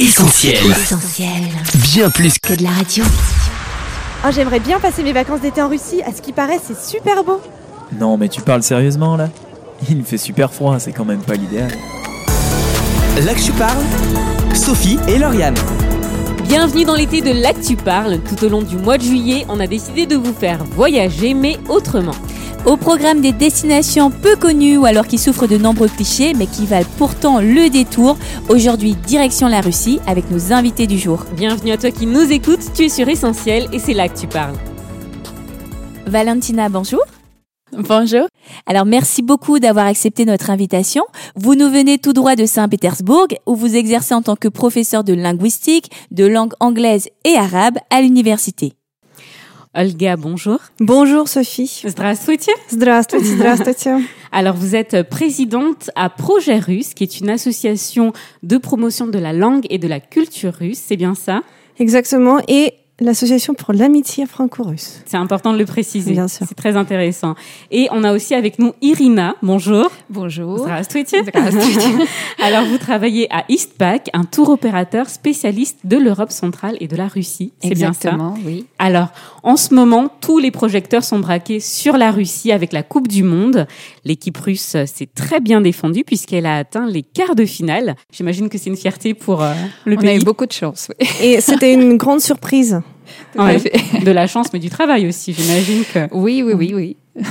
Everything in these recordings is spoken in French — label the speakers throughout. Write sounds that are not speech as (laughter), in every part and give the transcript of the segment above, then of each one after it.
Speaker 1: Essentiel.
Speaker 2: Essentiel.
Speaker 1: Bien plus que
Speaker 2: de la radio.
Speaker 3: Oh, j'aimerais bien passer mes vacances d'été en Russie. À ce qui paraît, c'est super beau.
Speaker 4: Non, mais tu parles sérieusement là? Il fait super froid, c'est quand même pas l'idéal.
Speaker 1: Là que tu parles, Sophie et Lauriane.
Speaker 5: Bienvenue dans l'été de L'Actu Parle. Tout au long du mois de juillet, on a décidé de vous faire voyager, mais autrement.
Speaker 6: Au programme des destinations peu connues ou alors qui souffrent de nombreux clichés mais qui valent pourtant le détour. Aujourd'hui, direction la Russie avec nos invités du jour.
Speaker 5: Bienvenue à toi qui nous écoutes, tu es sur Essentiel et c'est là que tu parles.
Speaker 6: Valentina, bonjour. Bonjour. Alors merci beaucoup d'avoir accepté notre invitation. Vous nous venez tout droit de Saint-Pétersbourg où vous exercez en tant que professeur de linguistique, de langue anglaise et arabe à l'université.
Speaker 5: Olga, bonjour.
Speaker 3: Bonjour Sophie.
Speaker 5: Здравствуйте.
Speaker 3: Здравствуйте, здравствуйте. (laughs)
Speaker 5: Alors vous êtes présidente à Projet Russe, qui est une association de promotion de la langue et de la culture russe, c'est bien ça
Speaker 3: Exactement. Et l'association pour l'amitié franco-russe.
Speaker 5: C'est important de le préciser.
Speaker 3: Bien sûr.
Speaker 5: C'est très intéressant. Et on a aussi avec nous Irina. Bonjour.
Speaker 7: Bonjour. (laughs)
Speaker 5: Alors, vous travaillez à Eastpak, un tour opérateur spécialiste de l'Europe centrale et de la Russie. C'est bien ça.
Speaker 7: Exactement, oui.
Speaker 5: Alors, en ce moment, tous les projecteurs sont braqués sur la Russie avec la Coupe du Monde. L'équipe russe s'est très bien défendue puisqu'elle a atteint les quarts de finale. J'imagine que c'est une fierté pour euh, le
Speaker 7: on
Speaker 5: pays.
Speaker 7: On a eu beaucoup de chance.
Speaker 3: Et c'était une (laughs) grande surprise
Speaker 5: Ouais,
Speaker 7: à fait. (laughs)
Speaker 5: de la chance, mais du travail aussi, j'imagine que.
Speaker 7: Oui, oui, oui, oui. (laughs)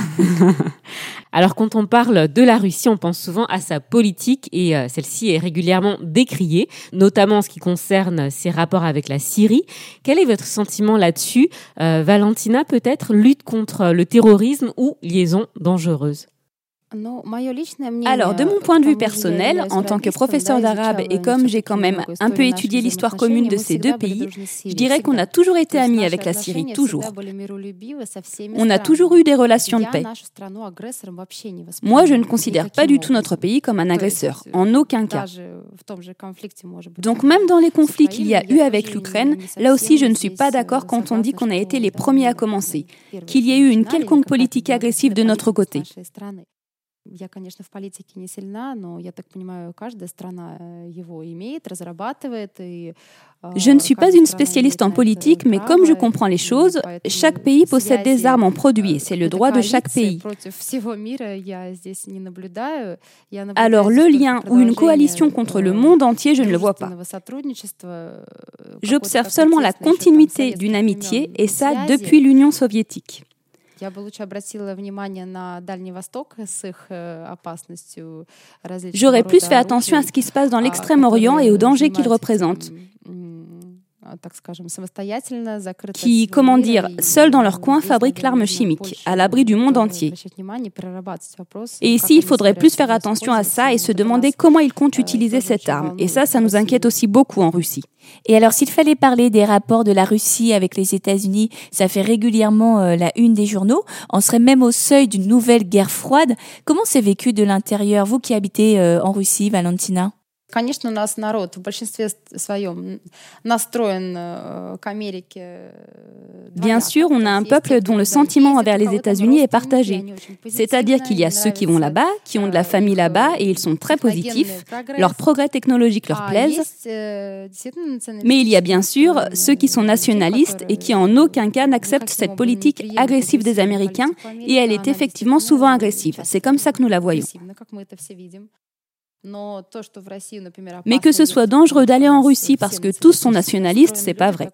Speaker 5: Alors quand on parle de la Russie, on pense souvent à sa politique et euh, celle-ci est régulièrement décriée, notamment en ce qui concerne ses rapports avec la Syrie. Quel est votre sentiment là-dessus? Euh, Valentina, peut-être lutte contre le terrorisme ou liaison dangereuse?
Speaker 6: Alors, de mon point de vue personnel, en tant que professeur d'arabe et comme j'ai quand même un peu étudié l'histoire commune de ces deux pays, je dirais qu'on a toujours été amis avec la Syrie, toujours. On a toujours eu des relations de paix. Moi, je ne considère pas du tout notre pays comme un agresseur, en aucun cas. Donc même dans les conflits qu'il y a eu avec l'Ukraine, là aussi je ne suis pas d'accord quand on dit qu'on a été les premiers à commencer, qu'il y ait eu une quelconque politique agressive de notre côté.
Speaker 8: Я, конечно, в политике не сильна, но я так понимаю, каждая страна э, его имеет, разрабатывает. И, э,
Speaker 6: Je ne suis pas
Speaker 8: каждая
Speaker 6: une
Speaker 8: страна
Speaker 6: spécialiste en
Speaker 8: имеет на это
Speaker 6: politique, mais
Speaker 8: право,
Speaker 6: comme je
Speaker 8: и
Speaker 6: comprends les choses,
Speaker 8: поэтому
Speaker 6: chaque pays possède des
Speaker 8: связи,
Speaker 6: armes en produit, et
Speaker 8: э,
Speaker 6: c'est le
Speaker 8: какой-то
Speaker 6: droit de chaque
Speaker 8: коалиции
Speaker 6: pays.
Speaker 8: против всего мира я здесь не наблюдаю. Я наблюдаю
Speaker 6: Alors
Speaker 8: здесь
Speaker 6: le
Speaker 8: только
Speaker 6: lien ou une
Speaker 8: продолжение,
Speaker 6: coalition contre le
Speaker 8: э,
Speaker 6: monde entier, je ne le vois pas.
Speaker 8: дружественного сотрудничества, э,
Speaker 6: J'observe
Speaker 8: какой-то
Speaker 6: seulement la
Speaker 8: тесно еще там
Speaker 6: continuité
Speaker 8: советских
Speaker 6: d'une amitié,
Speaker 8: времен
Speaker 6: et ça
Speaker 8: связи.
Speaker 6: depuis l'Union soviétique.
Speaker 8: Я бы лучше обратила внимание на Дальний Восток с их э, опасностью различного
Speaker 6: J'aurais plus
Speaker 8: рода
Speaker 6: fait attention à
Speaker 8: оружий,
Speaker 6: ce qui se passe dans
Speaker 8: а,
Speaker 6: l'Extrême-Orient et aux
Speaker 8: которые
Speaker 6: dangers qu'il
Speaker 8: занимаются
Speaker 6: qui, comment dire, seuls dans leur coin fabriquent l'arme chimique, à l'abri du monde entier. Et ici, il faudrait plus faire attention à ça et se demander comment ils comptent utiliser cette arme. Et ça, ça nous inquiète aussi beaucoup en Russie. Et alors, s'il fallait parler des rapports de la Russie avec les États-Unis, ça fait régulièrement euh, la une des journaux. On serait même au seuil d'une nouvelle guerre froide. Comment c'est vécu de l'intérieur, vous qui habitez euh, en Russie, Valentina?
Speaker 8: Конечно, у нас народ в большинстве своем настроен э, к Америке. э,
Speaker 6: Bien
Speaker 8: двояко.
Speaker 6: sûr, on a un
Speaker 8: Есть
Speaker 6: peuple
Speaker 8: те,
Speaker 6: dont
Speaker 8: кто
Speaker 6: le
Speaker 8: туда
Speaker 6: sentiment
Speaker 8: ездит,
Speaker 6: envers
Speaker 8: у
Speaker 6: les
Speaker 8: кого там
Speaker 6: États-Unis est
Speaker 8: родственники,
Speaker 6: partagé.
Speaker 8: они очень
Speaker 6: C'est-à-dire
Speaker 8: позитивно,
Speaker 6: qu'il y a
Speaker 8: им
Speaker 6: ceux qui vont
Speaker 8: нравится,
Speaker 6: là-bas, qui ont de la
Speaker 8: э,
Speaker 6: famille
Speaker 8: их,
Speaker 6: là-bas,
Speaker 8: э,
Speaker 6: et ils sont très
Speaker 8: техногенный
Speaker 6: positifs.
Speaker 8: прогресс.
Speaker 6: Leurs progrès technologiques leur
Speaker 8: А
Speaker 6: plaisent.
Speaker 8: есть, э, действительно националистические
Speaker 6: Mais il y a bien sûr
Speaker 8: настроенные
Speaker 6: ceux qui sont
Speaker 8: люди,
Speaker 6: nationalistes et qui en aucun cas n'acceptent
Speaker 8: никаким
Speaker 6: cette
Speaker 8: образом не
Speaker 6: politique
Speaker 8: приемлют
Speaker 6: agressive des
Speaker 8: агрессивную
Speaker 6: Américains,
Speaker 8: политику
Speaker 6: et elle
Speaker 8: Америки,
Speaker 6: est
Speaker 8: она
Speaker 6: effectivement
Speaker 8: действительно,
Speaker 6: souvent
Speaker 8: э,
Speaker 6: agressive.
Speaker 8: часто
Speaker 6: C'est comme ça que nous la voyons. Mais que ce soit dangereux d'aller en Russie parce que tous sont nationalistes, c'est pas vrai.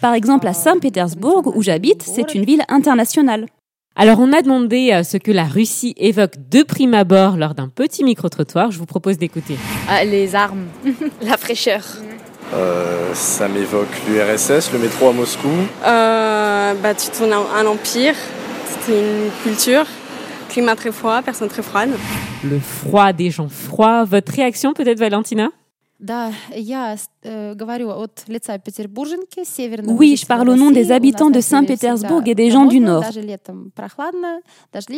Speaker 6: Par exemple, à Saint-Pétersbourg, où j'habite, c'est une ville internationale.
Speaker 5: Alors, on a demandé euh, ce que la Russie évoque de prime abord lors d'un petit micro-trottoir. Je vous propose d'écouter.
Speaker 9: Ah, les armes, (laughs) la fraîcheur.
Speaker 10: Euh, ça m'évoque l'URSS, le métro à Moscou.
Speaker 9: Euh, bah, tu tournes un empire, c'est une culture climat très froid, personne très froide.
Speaker 5: Le froid des gens froids. Votre réaction peut-être, Valentina?
Speaker 6: Oui, je parle au nom des habitants de Saint-Pétersbourg et des gens du Nord.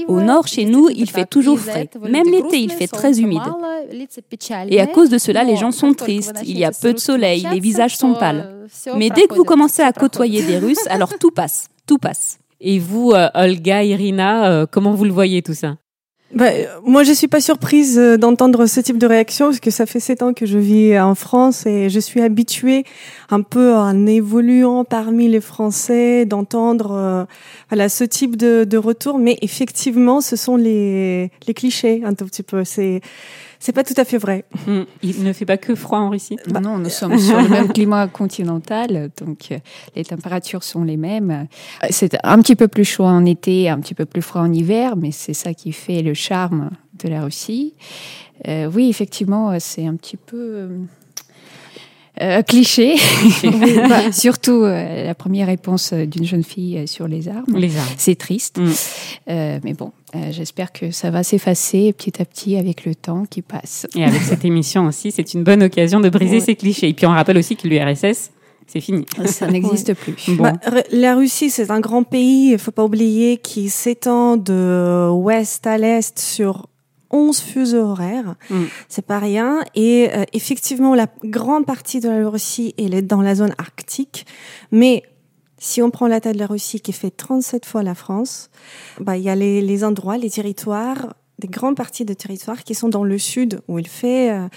Speaker 6: Au Nord, chez nous, il fait toujours frais. Même l'été, il fait très humide. Et à cause de cela, les gens sont tristes, il y a peu de soleil, les visages sont pâles. Mais dès que vous commencez à côtoyer des Russes, alors (laughs) tout passe, tout passe.
Speaker 5: Et vous, euh, Olga, Irina, euh, comment vous le voyez tout ça?
Speaker 2: Bah, moi, je suis pas surprise euh, d'entendre ce type de réaction parce que ça fait sept ans que je vis en France et je suis habituée un peu en évoluant parmi les Français d'entendre voilà ce type de, de retour. Mais effectivement, ce sont les, les clichés un tout petit peu. C'est c'est pas tout à fait vrai.
Speaker 5: Hmm. Il ne fait pas que froid en Russie.
Speaker 7: Bah, non, nous sommes sur le (laughs) même climat continental, donc euh, les températures sont les mêmes. Euh, c'est un petit peu plus chaud en été, un petit peu plus froid en hiver, mais c'est ça qui fait le charme de la Russie. Euh, oui, effectivement, c'est un petit peu euh, cliché, (laughs) bah, (laughs) surtout euh, la première réponse d'une jeune fille sur les armes.
Speaker 5: Les armes.
Speaker 7: C'est triste, mm. euh, mais bon, euh, j'espère que ça va s'effacer petit à petit avec le temps qui passe.
Speaker 5: Et avec cette (laughs) émission aussi, c'est une bonne occasion de briser ouais. ces clichés. Et puis on rappelle aussi que l'URSS, c'est fini.
Speaker 7: Ça n'existe ouais. plus.
Speaker 2: Bon. Bah, la Russie, c'est un grand pays, il faut pas oublier, qui s'étend de ouest à l'est sur 11 fuseaux horaires. Mm. C'est pas rien. Et euh, effectivement, la grande partie de la Russie, elle est dans la zone arctique. Mais si on prend la taille de la Russie qui fait 37 fois la France, bah, il y a les, les endroits, les territoires, des grandes parties de territoires qui sont dans le sud, où il fait euh,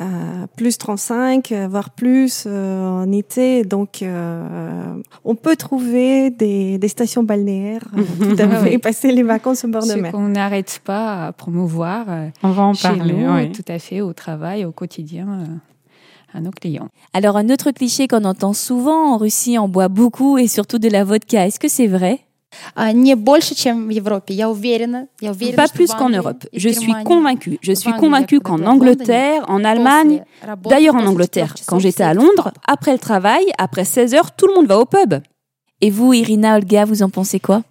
Speaker 2: euh, plus 35, voire plus euh, en été. Donc, euh, on peut trouver des, des stations balnéaires, (laughs) tout à fait, passer les vacances au bord
Speaker 7: Ce
Speaker 2: de mer.
Speaker 7: qu'on n'arrête pas à promouvoir
Speaker 5: on va en
Speaker 7: chez
Speaker 5: parler,
Speaker 7: nous,
Speaker 5: oui.
Speaker 7: tout à fait, au travail, au quotidien. À nos clients.
Speaker 6: Alors un autre cliché qu'on entend souvent en Russie, on boit beaucoup et surtout de la vodka. Est-ce que c'est vrai?
Speaker 11: Pas plus qu'en Europe. Je suis convaincue. Je suis convaincue qu'en Angleterre, en Allemagne, d'ailleurs en Angleterre, quand j'étais à Londres, après le travail, après 16 heures, tout le monde va au pub.
Speaker 6: Et vous, Irina, Olga, vous en pensez quoi?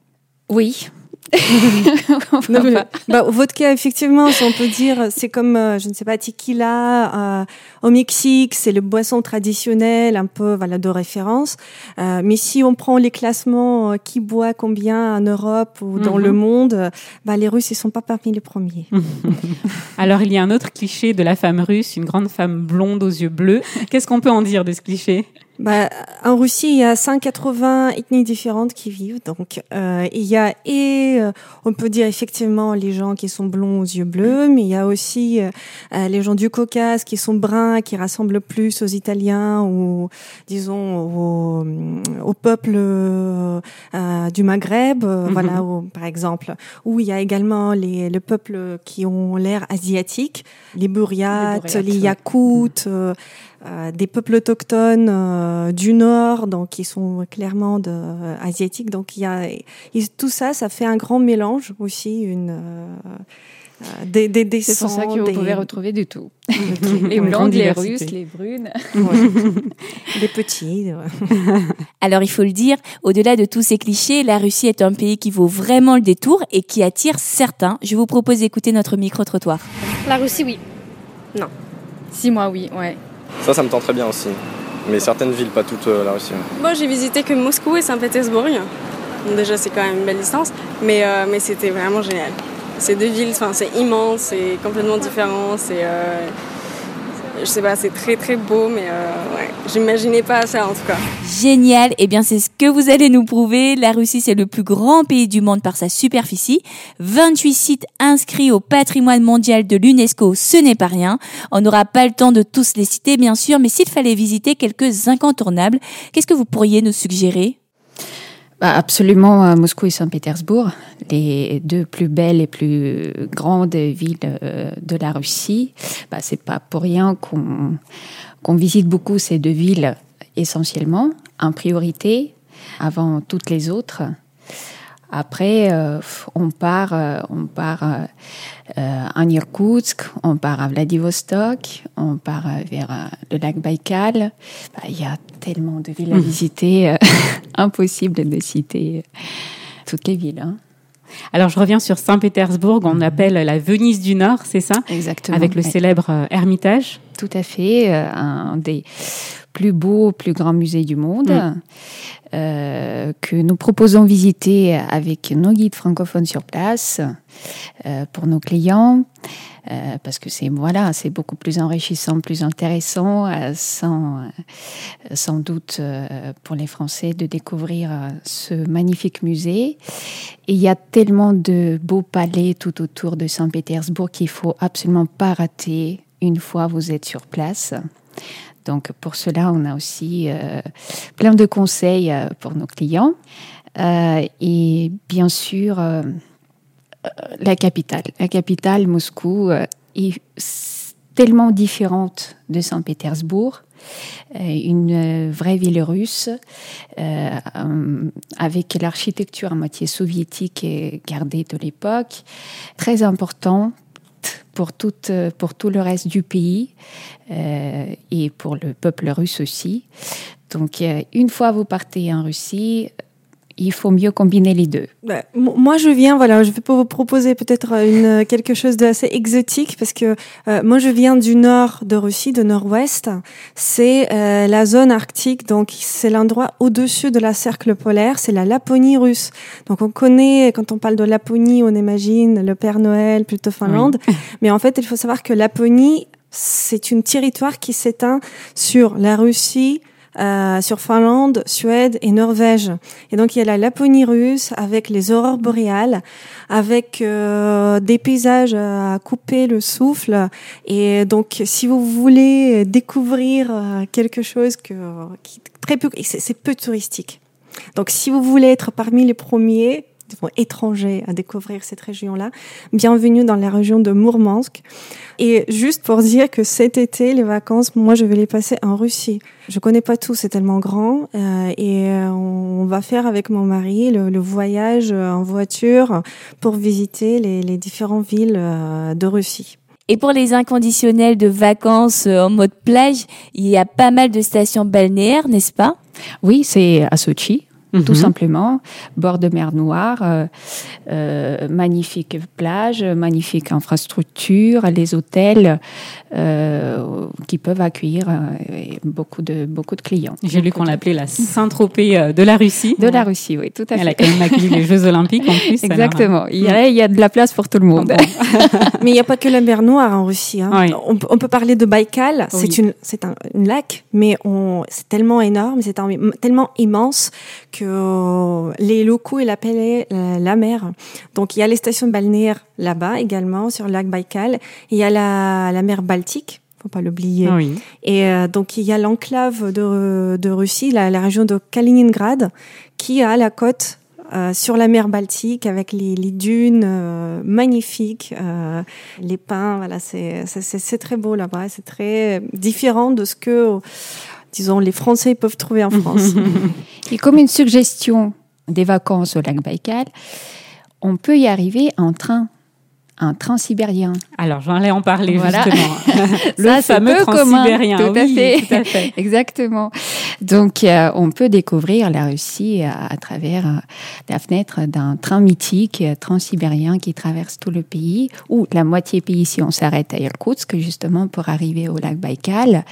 Speaker 7: Oui. (laughs)
Speaker 2: non, mais, bah, vodka, effectivement, si on peut dire, c'est comme, euh, je ne sais pas, tequila. Euh, au Mexique, c'est le boisson traditionnel, un peu voilà, de référence. Euh, mais si on prend les classements, euh, qui boit combien en Europe ou dans mm -hmm. le monde, bah, les Russes, ils sont pas parmi les premiers. (laughs)
Speaker 5: Alors, il y a un autre cliché de la femme russe, une grande femme blonde aux yeux bleus. Qu'est-ce qu'on peut en dire de ce cliché?
Speaker 2: Bah, en Russie, il y a 180 ethnies différentes qui vivent. Donc, euh, il y a et euh, on peut dire effectivement les gens qui sont blonds aux yeux bleus, mais il y a aussi euh, les gens du Caucase qui sont bruns, qui rassemblent plus aux Italiens ou disons au, au peuple euh, du Maghreb, mm -hmm. voilà, où, par exemple. Où il y a également les le peuple qui ont l'air asiatique, les Bouriates, les, les Yakoutes. Euh, des peuples autochtones euh, du nord, donc qui sont clairement de, euh, asiatiques. Donc il y a tout ça, ça fait un grand mélange aussi, une des, des, des
Speaker 7: C'est pour ça que
Speaker 2: des...
Speaker 7: vous pouvez retrouver du tout. (laughs) les blondes, les russes, les brunes.
Speaker 2: Ouais. (laughs) les petits. (laughs)
Speaker 6: Alors il faut le dire, au-delà de tous ces clichés, la Russie est un pays qui vaut vraiment le détour et qui attire certains. Je vous propose d'écouter notre micro-trottoir.
Speaker 9: La Russie, oui. Non.
Speaker 7: Si, moi, oui, ouais.
Speaker 10: Ça, ça me tente très bien aussi. Mais certaines villes, pas toutes euh, la Russie.
Speaker 9: Bon, j'ai visité que Moscou et Saint-Pétersbourg. Déjà, c'est quand même une belle distance. Mais, euh, mais c'était vraiment génial. Ces deux villes, c'est immense, c'est complètement différent. Euh, je sais pas, c'est très très beau, mais euh, ouais, j'imaginais pas ça en tout cas.
Speaker 6: Génial, et eh bien c'est ce que vous allez nous prouver. La Russie, c'est le plus grand pays du monde par sa superficie. 28 sites inscrits au patrimoine mondial de l'UNESCO, ce n'est pas rien. On n'aura pas le temps de tous les citer, bien sûr, mais s'il fallait visiter quelques incontournables, qu'est-ce que vous pourriez nous suggérer?
Speaker 7: Absolument euh, Moscou et Saint-Pétersbourg, les deux plus belles et plus grandes villes euh, de la Russie. Bah, c'est pas pour rien qu'on qu'on visite beaucoup ces deux villes essentiellement, en priorité, avant toutes les autres. Après, euh, on part, euh, on part euh, en Irkoutsk, on part à Vladivostok, on part vers le lac Baïkal. Bah, il y a tellement de villes à visiter, (laughs) impossible de citer toutes les villes. Hein.
Speaker 5: Alors, je reviens sur Saint-Pétersbourg, on appelle la Venise du Nord, c'est ça?
Speaker 7: Exactement.
Speaker 5: Avec le célèbre Ermitage.
Speaker 7: tout à fait. un des plus beaux, plus grands musées du monde. Mm. que nous proposons visiter avec nos guides francophones sur place pour nos clients. Euh, parce que c'est voilà, c'est beaucoup plus enrichissant, plus intéressant, euh, sans, euh, sans doute pour les Français de découvrir ce magnifique musée. Et il y a tellement de beaux palais tout autour de Saint-Pétersbourg qu'il faut absolument pas rater une fois vous êtes sur place. Donc pour cela, on a aussi plein de conseils pour nos clients. et bien sûr, la capitale. La capitale, Moscou, euh, est tellement différente de Saint-Pétersbourg, euh, une euh, vraie ville russe, avec l'architecture à moitié soviétique et gardée de l'époque, très importante pour tout, pour tout le reste du pays et pour le peuple russe aussi. Donc, une fois vous partez en Russie, il faut mieux combiner les deux.
Speaker 2: Bah, moi, je viens, voilà, je vais vous proposer peut-être une quelque chose d'assez exotique parce que euh, moi, je viens du nord de Russie, de nord-ouest. C'est euh, la zone arctique, donc c'est l'endroit au-dessus de la cercle polaire, c'est la Laponie russe. Donc on connaît, quand on parle de Laponie, on imagine le Père Noël, plutôt Finlande. (laughs) Mais en fait, il faut savoir que Laponie, c'est une territoire qui s'éteint sur la Russie, euh, sur Finlande, Suède et Norvège. Et donc il y a la Laponie russe avec les aurores boréales, avec euh, des paysages à couper le souffle. Et donc si vous voulez découvrir euh, quelque chose que qui très peu, c'est peu touristique. Donc si vous voulez être parmi les premiers, étrangers à découvrir cette région-là. Bienvenue dans la région de Mourmansk. Et juste pour dire que cet été, les vacances, moi, je vais les passer en Russie. Je connais pas tout, c'est tellement grand. Euh, et euh, on va faire avec mon mari le, voyage en voiture pour visiter les, les différentes villes euh, de Russie.
Speaker 12: Et pour les inconditionnels de vacances en mode plage, il y a pas mal de stations balnéaires, n'est-ce pas?
Speaker 7: Oui, c'est à Sochi tout mhm. simplement. Bord de mer Noire, euh, euh, magnifique plage, magnifique infrastructure, les hôtels euh, qui peuvent accueillir beaucoup de beaucoup de clients.
Speaker 5: J'ai lu qu'on l'appelait la (laughs) Saint-Tropez de la Russie.
Speaker 7: De la Russie, oui, tout à fait.
Speaker 5: Elle a quand même accueilli les Jeux Olympiques en plus.
Speaker 7: Exactement. Il, y a, il y a de la place pour tout le monde. (laughs) (laughs)
Speaker 2: mais il n'y a pas que la mer Noire en Russie. Hein. On, on, peut parler de Baïkal. C'est une c'est un, lac, mais c'est tellement énorme, c'est tellement immense que les locaux ils appellent la mer. Donc il y a les stations balnéaires là-bas également sur le lac Baïkal. il y a la, la mer Baltique faut pas l'oublier. Et euh, donc il y a l'enclave de, de Russie, la, la, région de Kaliningrad, qui a la côte euh, sur la mer Baltique avec les, les dunes euh, magnifiques, euh, les pins. Voilà, c'est c'est très beau là-bas. C'est très différent de ce que disons, les Français peuvent trouver en France. (laughs)
Speaker 7: Et comme une suggestion des vacances au lac Baïkal, on peut y arriver en train un train sibérien.
Speaker 5: Alors, j'en ai en parler justement. (laughs) le fameux train sibérien.
Speaker 7: Tout, à fait. (laughs) Exactement. Donc, euh, on peut découvrir la Russie à, travers euh, la fenêtre d'un train mythique euh, transsibérien qui traverse tout le pays, ou la moitié pays si on s'arrête à Irkoutsk, justement pour arriver au lac Baïkal.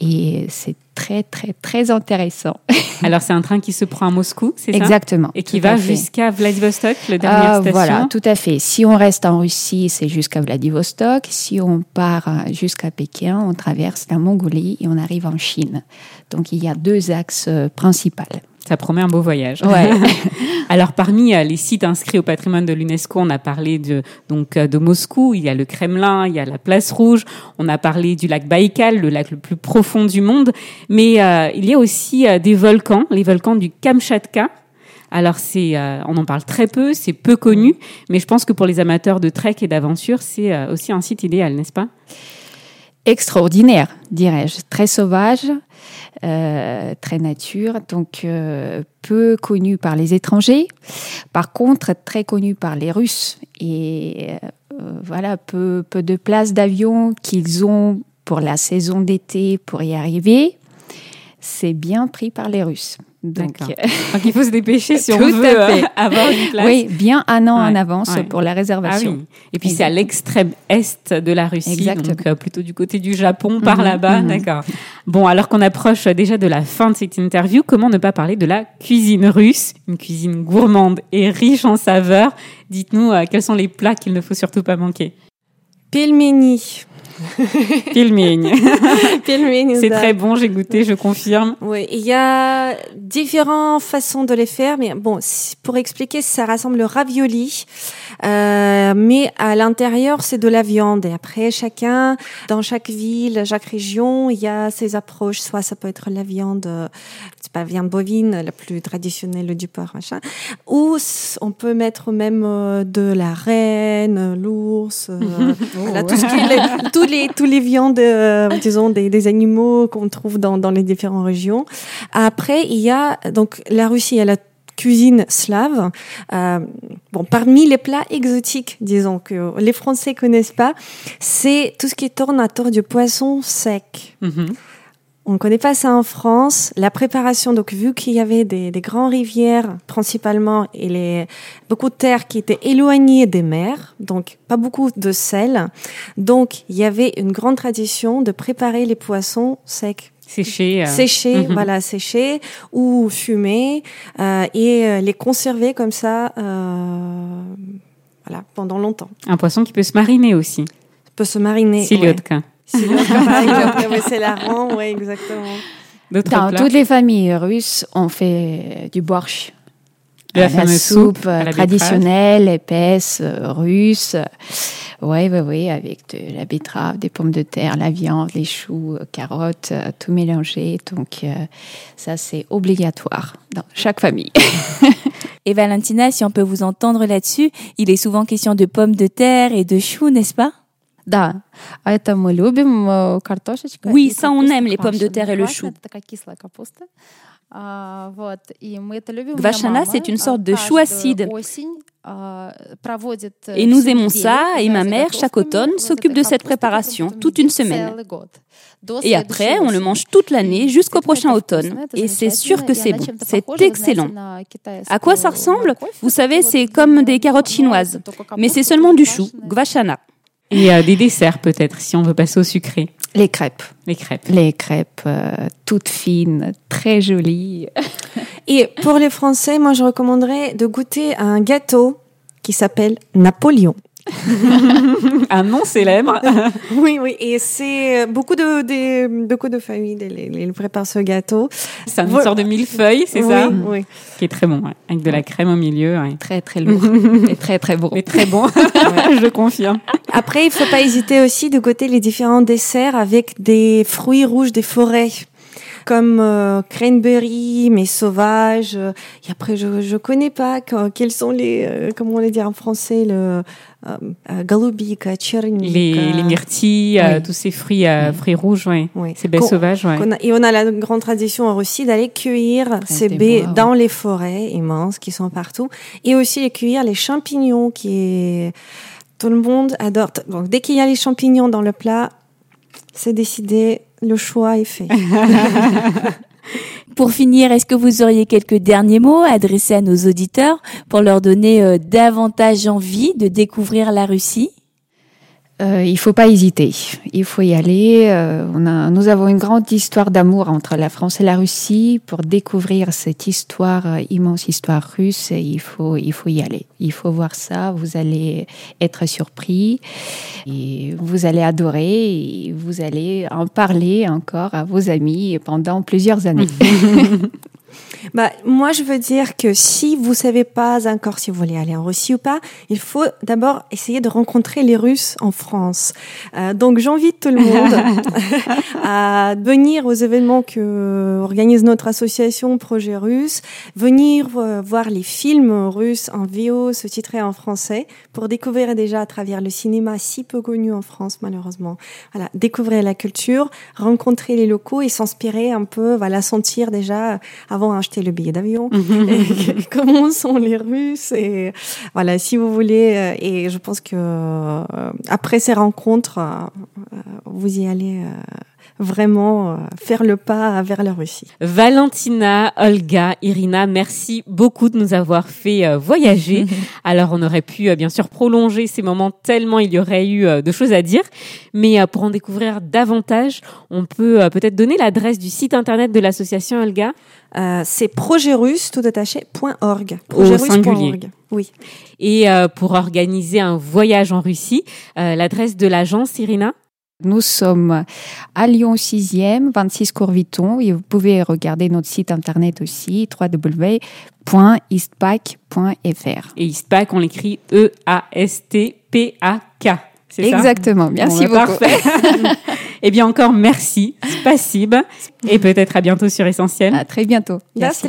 Speaker 7: Et c'est très, très, très intéressant. (laughs)
Speaker 5: Alors, c'est un train qui se prend à Moscou, c'est
Speaker 7: ça? Exactement.
Speaker 5: Et qui va jusqu'à Vladivostok, le dernier euh, station?
Speaker 7: Voilà, tout à fait. Si on reste en Russie, c'est jusqu'à Vladivostok. Si on part euh, jusqu'à Pékin, on traverse la Mongolie et on arrive en Chine. Donc, il y a deux axes euh, principaux.
Speaker 5: Ça promet un beau voyage.
Speaker 7: Ouais. (laughs)
Speaker 5: Alors parmi euh, les sites inscrits au patrimoine de l'UNESCO, on a parlé de donc euh, de Moscou, il y a le Kremlin, il y a la Place Rouge, on a parlé du lac Baïkal, le lac le plus profond du monde, mais euh, il y a aussi des volcans, les volcans du Kamchatka. Alors c'est, on en parle très peu, c'est peu connu, mais je pense que pour les amateurs de trek et d'aventure, c'est aussi un site idéal, n'est-ce pas?
Speaker 7: Extraordinaire, dirais-je, très sauvage, euh, très nature, donc euh, peu connu par les étrangers, par contre très connu par les Russes. Et euh, voilà, peu, peu de places d'avion qu'ils ont pour la saison d'été pour y arriver, c'est bien pris par les Russes. Donc,
Speaker 5: Donc, il faut se dépêcher si (laughs) on veut avoir une place.
Speaker 7: Oui, bien un an en avance pour la réservation.
Speaker 5: Ah Et puis c'est à l'extrême est de la Russie, donc plutôt du côté du Japon, par mhm, là-bas. Mhm. D'accord. Bon, alors qu'on approche déjà de la fin de cette interview, comment ne pas parler de la cuisine russe, une cuisine gourmande et riche en saveurs Dites-nous quels sont les plats qu'il ne faut surtout pas manquer?
Speaker 2: Pelmeni. (laughs)
Speaker 5: Pilming. (laughs) C'est très bon, j'ai goûté, je confirme.
Speaker 2: Oui, il y a différentes façons de les faire, mais bon, pour expliquer, ça rassemble le ravioli, euh, mais à l'intérieur, c'est de la viande. Et après, chacun, dans chaque ville, chaque région, il y a ses approches. Soit ça peut être la viande, euh, c'est pas la viande bovine, la plus traditionnelle du porc, machin. Ou on peut mettre même euh, de la reine, l'ours, (laughs) voilà, tout ce qui est, tous les tous les viandes, disons des, des animaux qu'on trouve dans dans les différentes régions. Après, il y a donc la Russie, elle a cuisine slave. Euh, bon, parmi les plats exotiques, disons que les Français connaissent pas, c'est tout ce qui tourne autour du poisson sec. Mhm. On ne connaît pas ça en France. La préparation, donc vu qu'il y avait des, des grandes rivières principalement et les, beaucoup de terres qui étaient éloignées des mers, donc pas beaucoup de sel, donc il y avait une grande tradition de préparer les poissons secs
Speaker 5: Sécher.
Speaker 2: Euh. Mhm. voilà, sécher ou fumer euh, et euh, les conserver comme ça, euh, voilà, pendant longtemps.
Speaker 5: Un poisson qui peut se mariner aussi.
Speaker 2: Peut se mariner.
Speaker 5: Siliotka. Ouais. (laughs)
Speaker 2: c'est la (laughs) rang, oui, exactement.
Speaker 7: Dans toutes les familles russes, on fait du borscht.
Speaker 5: De la, soupe,
Speaker 7: traditionnelle, épaisse, russe. Oui, oui, oui, avec de la betterave, des pommes de terre, la viande, les choux, euh, carottes, euh, tout mélangé. Donc, euh, ça, c'est obligatoire dans chaque famille. (laughs)
Speaker 12: et Valentina, si on peut vous entendre là-dessus, il est souvent question de pommes de terre et de choux, n'est-ce pas?
Speaker 6: Oui, ça on aime les pommes de terre et le chou. Gvashana, c'est une sorte de chou acide. Et nous aimons ça, et ma mère, chaque automne, s'occupe de cette préparation toute une semaine. Et après, on le mange toute l'année jusqu'au prochain automne. Et c'est sûr que c'est bon. C'est excellent. À quoi ça ressemble? Vous savez, c'est comme des carottes chinoises. Mais c'est seulement du chou, gvashana.
Speaker 5: Et euh, des desserts peut-être, si on veut passer au sucré.
Speaker 7: Les crêpes.
Speaker 5: Les crêpes.
Speaker 7: Les crêpes euh, toutes fines, très jolies. (laughs)
Speaker 2: Et pour les Français, moi je recommanderais de goûter un gâteau qui s'appelle Napoléon. (laughs)
Speaker 5: un nom célèbre. (laughs)
Speaker 2: oui, oui, et c'est beaucoup de, de beaucoup de familles les, les préparent ce gâteau.
Speaker 5: C'est une sorte de millefeuille, c'est ça
Speaker 2: Oui.
Speaker 5: Qui est très bon, avec de la crème au milieu.
Speaker 7: Très très lourd et très très bon.
Speaker 5: Et très bon, je confirme.
Speaker 2: Après, il faut pas hésiter aussi de goûter les différents desserts avec des fruits rouges des forêts comme euh, cranberry, mais sauvage. Et après, je je connais pas quels sont les euh, comment on les dire en français le euh, galubika,
Speaker 5: Les, les myrtilles, tous ces fruits fruits rouges, ouais. oui. Ces baies sauvages, ouais.
Speaker 2: et on a la grande tradition en Russie d'aller cueillir ces baies dans les forêts immenses qui sont partout, et aussi les cueillir les champignons qui est tout le monde adore. Donc dès qu'il y a les champignons dans le plat, c'est décidé, le choix est fait. (laughs)
Speaker 12: Pour finir, est-ce que vous auriez quelques derniers mots à adresser à nos auditeurs pour leur donner euh, davantage envie de découvrir la Russie?
Speaker 7: Euh, il faut pas hésiter, il faut y aller. Euh, nous avons une grande histoire d'amour entre la France et la Russie. Pour découvrir cette euh, immense histoire russe, il faut, il faut y aller. Il faut voir ça. Vous allez être surpris et vous allez adorer et vous allez en parler encore à vos amis pendant plusieurs années. (laughs)
Speaker 2: Bah, moi, je veux dire que si vous savez pas encore si vous voulez aller en Russie ou pas, il faut d'abord essayer de rencontrer les Russes en France. Euh, donc, j'invite tout le monde (laughs) à venir aux événements que organise notre association Projet Russe, venir euh, voir les films russes en VO sous-titrés en français pour découvrir déjà à travers le cinéma si peu connu en France, malheureusement. Voilà, découvrir la culture, rencontrer les locaux et s'inspirer un peu, voilà, sentir déjà avant acheter le billet d'avion, (laughs) comment sont les Russes et voilà, si vous voulez, euh, et je pense que euh, après ces rencontres, euh, vous y allez vraiment faire le pas vers la Russie.
Speaker 5: Valentina, Olga, Irina, merci beaucoup de nous avoir fait voyager. (laughs) Alors on aurait pu bien sûr prolonger ces moments tellement il y aurait eu de choses à dire, mais pour en découvrir davantage, on peut peut-être donner l'adresse du site internet de l'association Olga?
Speaker 2: c'est projetrusse tout attaché.org. Oui.
Speaker 5: Et euh, pour organiser un voyage en Russie, euh, l'adresse de l'agence, Irina?
Speaker 7: Nous sommes à Lyon 6e, 26 Courviton, et vous pouvez regarder notre site internet aussi, www.eastpack.fr.
Speaker 5: Et Eastpack, on l'écrit E-A-S-T-P-A-K.
Speaker 7: Exactement, merci beaucoup.
Speaker 5: Parfait. (laughs) eh bien encore merci, spasiba, et peut-être à bientôt sur Essentiel.
Speaker 7: À très bientôt.
Speaker 2: Merci.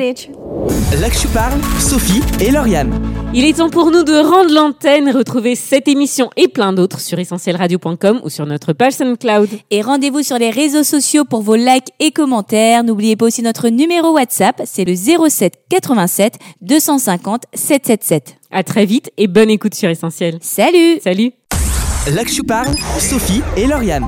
Speaker 1: Là que je parle, Sophie et Lauriane.
Speaker 5: Il est temps pour nous de rendre l'antenne, retrouver cette émission et plein d'autres sur essentielradio.com ou sur notre page SoundCloud.
Speaker 12: Et rendez-vous sur les réseaux sociaux pour vos likes et commentaires. N'oubliez pas aussi notre numéro WhatsApp, c'est le 07 87 250 777.
Speaker 5: À très vite et bonne écoute sur Essentiel.
Speaker 12: Salut
Speaker 5: Salut
Speaker 1: Là que je parle, Sophie et Lauriane.